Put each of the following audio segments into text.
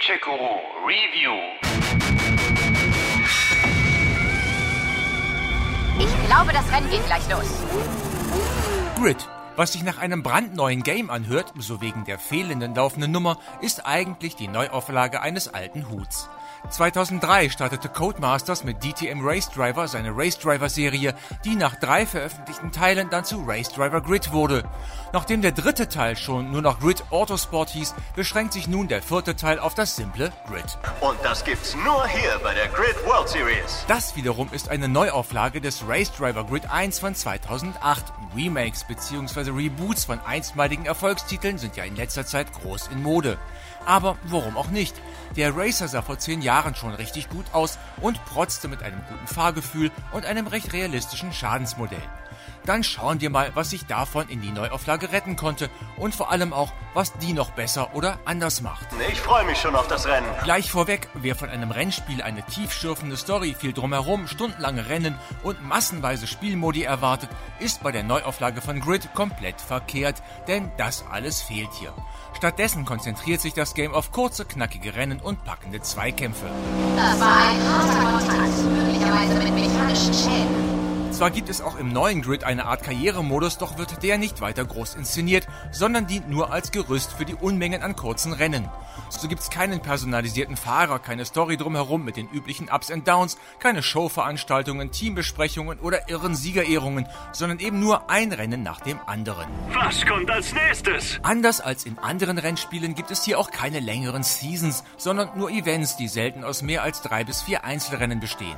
Gadget-Guru Review. Ich glaube, das Rennen geht gleich los. Grid, was sich nach einem brandneuen Game anhört, so wegen der fehlenden laufenden Nummer, ist eigentlich die Neuauflage eines alten Huts. 2003 startete Codemasters mit DTM Race Driver seine Race Driver Serie, die nach drei veröffentlichten Teilen dann zu Race Driver Grid wurde. Nachdem der dritte Teil schon nur noch Grid Autosport hieß, beschränkt sich nun der vierte Teil auf das simple Grid. Und das gibt's nur hier bei der Grid World Series. Das wiederum ist eine Neuauflage des Race Driver Grid 1 von 2008. Remakes bzw. Reboots von einstmaligen Erfolgstiteln sind ja in letzter Zeit groß in Mode. Aber warum auch nicht? Der Racer sah vor zehn Jahren schon richtig gut aus und protzte mit einem guten Fahrgefühl und einem recht realistischen Schadensmodell. Dann schauen wir mal, was sich davon in die Neuauflage retten konnte und vor allem auch, was die noch besser oder anders macht. Ich freue mich schon auf das Rennen. Gleich vorweg, wer von einem Rennspiel eine tiefschürfende Story, viel drumherum, stundenlange Rennen und massenweise Spielmodi erwartet, ist bei der Neuauflage von Grid komplett verkehrt, denn das alles fehlt hier. Stattdessen konzentriert sich das Game auf kurze, knackige Rennen und packende Zweikämpfe. Das war ein harter Zwar gibt es auch im neuen Grid eine Art Karrieremodus, doch wird der nicht weiter groß inszeniert, sondern dient nur als Gerüst für die Unmengen an kurzen Rennen. So gibt's keinen personalisierten Fahrer, keine Story drumherum mit den üblichen Ups and Downs, keine Showveranstaltungen, Teambesprechungen oder irren Siegerehrungen, sondern eben nur ein Rennen nach dem anderen. Was kommt als nächstes? Anders als in anderen Rennspielen gibt es hier auch keine längeren Seasons, sondern nur Events, die selten aus mehr als drei bis vier Einzelrennen bestehen.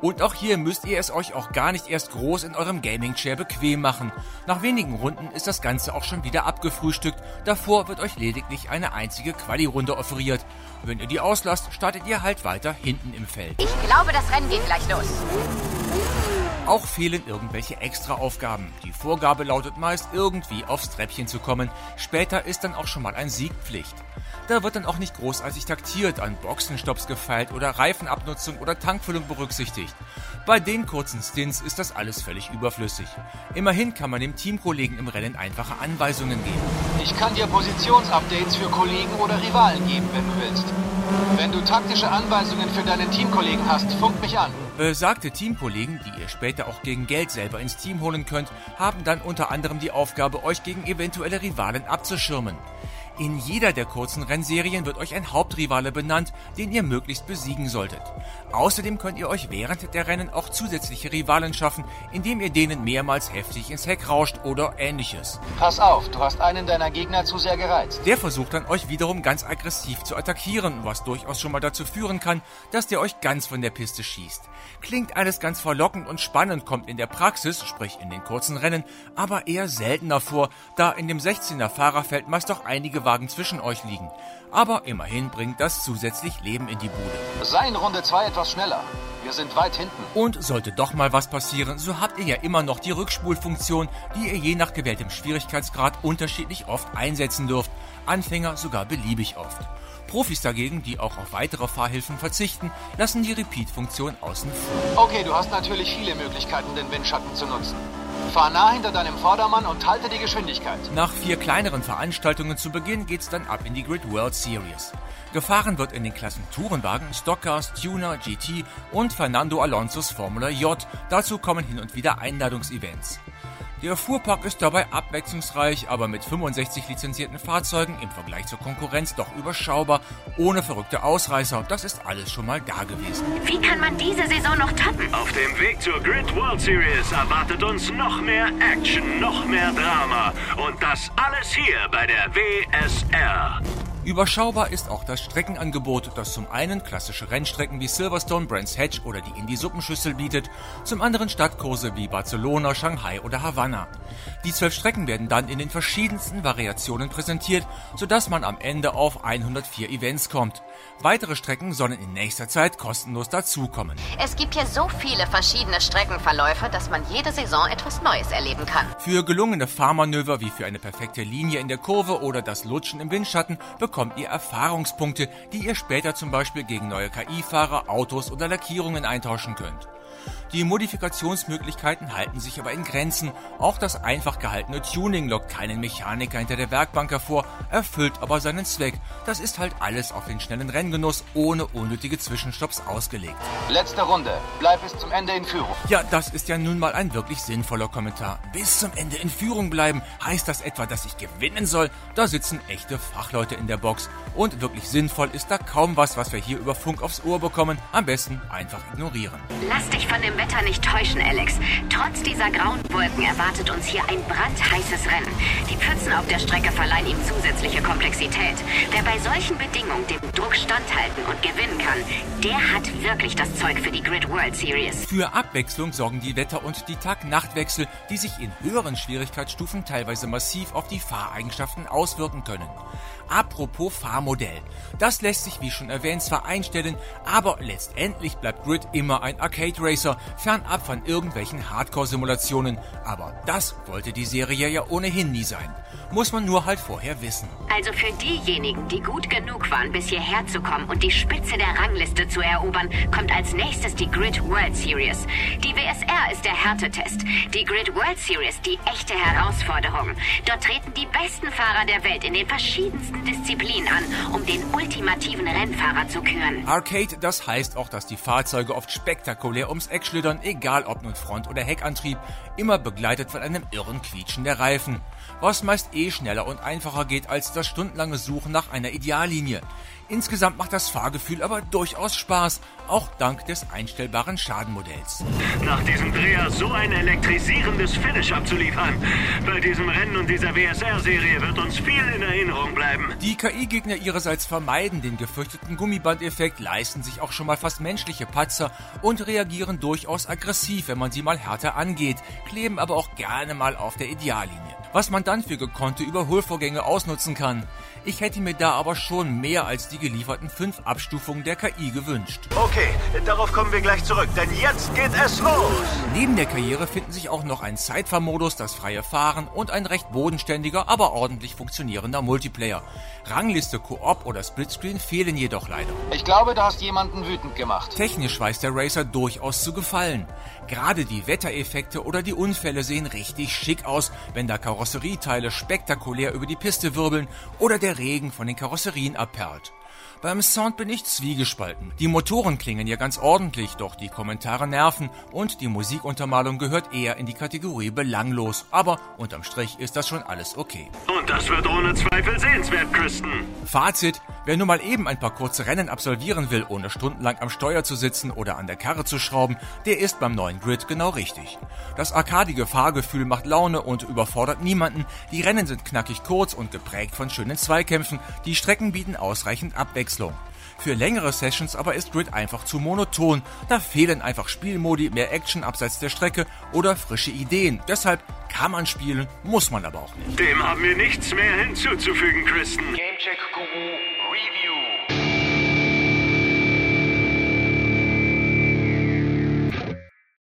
Und auch hier müsst ihr es euch auch gar nicht erst groß in eurem Gaming-Chair bequem machen. Nach wenigen Runden ist das Ganze auch schon wieder abgefrühstückt. Davor wird euch lediglich eine einzige Quali-Runde offeriert. Wenn ihr die auslasst, startet ihr halt weiter hinten im Feld. Ich glaube, das Rennen geht gleich los. Auch fehlen irgendwelche Extraaufgaben. Die Vorgabe lautet meist, irgendwie aufs Treppchen zu kommen. Später ist dann auch schon mal ein Sieg Pflicht. Da wird dann auch nicht großartig taktiert, an Boxenstopps gefeilt oder Reifenabnutzung oder Tankfüllung berücksichtigt. Bei den kurzen Stints ist das alles völlig überflüssig. Immerhin kann man dem Teamkollegen im Rennen einfache Anweisungen geben. Ich kann dir Positionsupdates für Kollegen oder Rivalen geben, wenn du willst. Wenn du taktische Anweisungen für deinen Teamkollegen hast, funk mich an. Besagte Teamkollegen, die ihr später auch gegen Geld selber ins Team holen könnt, haben dann unter anderem die Aufgabe, euch gegen eventuelle Rivalen abzuschirmen. In jeder der kurzen Rennserien wird euch ein Hauptrivale benannt, den ihr möglichst besiegen solltet. Außerdem könnt ihr euch während der Rennen auch zusätzliche Rivalen schaffen, indem ihr denen mehrmals heftig ins Heck rauscht oder ähnliches. Pass auf, du hast einen deiner Gegner zu sehr gereizt. Der versucht dann euch wiederum ganz aggressiv zu attackieren, was durchaus schon mal dazu führen kann, dass der euch ganz von der Piste schießt. Klingt alles ganz verlockend und spannend, kommt in der Praxis, sprich in den kurzen Rennen, aber eher seltener vor, da in dem 16er Fahrerfeld meist doch einige Wagen zwischen euch liegen. Aber immerhin bringt das zusätzlich Leben in die Bude. Sei in Runde 2 etwas schneller. Wir sind weit hinten. Und sollte doch mal was passieren, so habt ihr ja immer noch die Rückspulfunktion, die ihr je nach gewähltem Schwierigkeitsgrad unterschiedlich oft einsetzen dürft. Anfänger sogar beliebig oft. Profis dagegen, die auch auf weitere Fahrhilfen verzichten, lassen die Repeat-Funktion außen vor. Okay, du hast natürlich viele Möglichkeiten, den Windschatten zu nutzen. Fahr nah hinter deinem Vordermann und halte die Geschwindigkeit. Nach vier kleineren Veranstaltungen zu Beginn geht's dann ab in die Grid World Series. Gefahren wird in den Klassen Tourenwagen, Stockcars, Tuner, GT und Fernando Alonsos Formula J. Dazu kommen hin und wieder Einladungsevents. Der Fuhrpark ist dabei abwechslungsreich, aber mit 65 lizenzierten Fahrzeugen im Vergleich zur Konkurrenz doch überschaubar, ohne verrückte Ausreißer. Das ist alles schon mal da gewesen. Wie kann man diese Saison noch toppen? Auf dem Weg zur Grid World Series erwartet uns noch mehr Action, noch mehr Drama. Und das alles hier bei der WSR. Überschaubar ist auch das Streckenangebot, das zum einen klassische Rennstrecken wie Silverstone, Brands Hatch oder die Indie Suppenschüssel bietet, zum anderen Stadtkurse wie Barcelona, Shanghai oder Havanna. Die zwölf Strecken werden dann in den verschiedensten Variationen präsentiert, sodass man am Ende auf 104 Events kommt. Weitere Strecken sollen in nächster Zeit kostenlos dazukommen. Es gibt hier so viele verschiedene Streckenverläufe, dass man jede Saison etwas Neues erleben kann. Für gelungene Fahrmanöver wie für eine perfekte Linie in der Kurve oder das Lutschen im Windschatten bekommt ihr Erfahrungspunkte, die ihr später zum Beispiel gegen neue KI-Fahrer, Autos oder Lackierungen eintauschen könnt. Die Modifikationsmöglichkeiten halten sich aber in Grenzen. Auch das einfach gehaltene Tuning lockt keinen Mechaniker hinter der Werkbank hervor, erfüllt aber seinen Zweck. Das ist halt alles auf den schnellen den Renngenuss ohne unnötige Zwischenstopps ausgelegt. Letzte Runde. Bleib bis zum Ende in Führung. Ja, das ist ja nun mal ein wirklich sinnvoller Kommentar. Bis zum Ende in Führung bleiben. Heißt das etwa, dass ich gewinnen soll? Da sitzen echte Fachleute in der Box. Und wirklich sinnvoll ist da kaum was, was wir hier über Funk aufs Ohr bekommen. Am besten einfach ignorieren. Lass dich von dem Wetter nicht täuschen, Alex. Trotz dieser grauen Wolken erwartet uns hier ein brandheißes Rennen. Die Pfützen auf der Strecke verleihen ihm zusätzliche Komplexität. Wer bei solchen Bedingungen dem Druck standhalten und gewinnen kann, der hat wirklich das Zeug für die Grid World Series. Für Abwechslung sorgen die Wetter- und die Tag-Nacht-Wechsel, die sich in höheren Schwierigkeitsstufen teilweise massiv auf die Fahreigenschaften auswirken können. Apropos Fahrmodell. Das lässt sich wie schon erwähnt zwar einstellen, aber letztendlich bleibt Grid immer ein Arcade Racer, fernab von irgendwelchen Hardcore-Simulationen. Aber das wollte die Serie ja ohnehin nie sein. Muss man nur halt vorher wissen. Also für diejenigen, die gut genug waren, bis hierher zu kommen und die Spitze der Rangliste zu erobern, kommt als nächstes die Grid World Series. Die WSR ist der Härtetest. Die Grid World Series die echte Herausforderung. Dort treten die besten Fahrer der Welt in den verschiedensten Disziplinen an, um den ultimativen Rennfahrer zu küren. Arcade, das heißt auch, dass die Fahrzeuge oft spektakulär ums Eck schlittern, egal ob nun Front- oder Heckantrieb, immer begleitet von einem irren Quietschen der Reifen. Was meist eh schneller und einfacher geht als das stundenlange Suchen nach einer Ideallinie. Insgesamt macht das Fahrgefühl aber durchaus Spaß, auch dank des einstellbaren Schadenmodells. Nach diesem Dreher so ein elektrisierendes Finish abzuliefern. Bei diesem Rennen und dieser WSR-Serie wird uns viel in Erinnerung bleiben. Die KI-Gegner ihrerseits vermeiden den gefürchteten Gummibandeffekt, leisten sich auch schon mal fast menschliche Patzer und reagieren durchaus aggressiv, wenn man sie mal härter angeht, kleben aber auch gerne mal auf der Ideallinie. Was man dann für gekonnte Überholvorgänge ausnutzen kann. Ich hätte mir da aber schon mehr als die gelieferten fünf Abstufungen der KI gewünscht. Okay, darauf kommen wir gleich zurück, denn jetzt geht es los. Neben der Karriere finden sich auch noch ein Zeitfahrmodus, das freie Fahren und ein recht bodenständiger, aber ordentlich funktionierender Multiplayer. Rangliste, Koop oder Splitscreen fehlen jedoch leider. Ich glaube, du hast jemanden wütend gemacht. Technisch weiß der Racer durchaus zu gefallen. Gerade die Wettereffekte oder die Unfälle sehen richtig schick aus, wenn da Karosserieteile spektakulär über die Piste wirbeln oder der Regen von den Karosserien abperlt. Beim Sound bin ich zwiegespalten. Die Motoren klingen ja ganz ordentlich, doch die Kommentare nerven und die Musikuntermalung gehört eher in die Kategorie belanglos. Aber unterm Strich ist das schon alles okay. Und das wird ohne Zweifel sehenswert, Kristen. Fazit, wer nur mal eben ein paar kurze Rennen absolvieren will, ohne stundenlang am Steuer zu sitzen oder an der Karre zu schrauben, der ist beim neuen Grid genau richtig. Das arkadige Fahrgefühl macht Laune und überfordert niemanden. Die Rennen sind knackig kurz und geprägt von schönen Zweikämpfen. Die Strecken bieten ausreichend Abwechslung. Für längere Sessions aber ist Grid einfach zu monoton. Da fehlen einfach Spielmodi, mehr Action abseits der Strecke oder frische Ideen. Deshalb kann man spielen, muss man aber auch nicht. Dem haben wir nichts mehr hinzuzufügen, Kristen. Gamecheck Guru Review.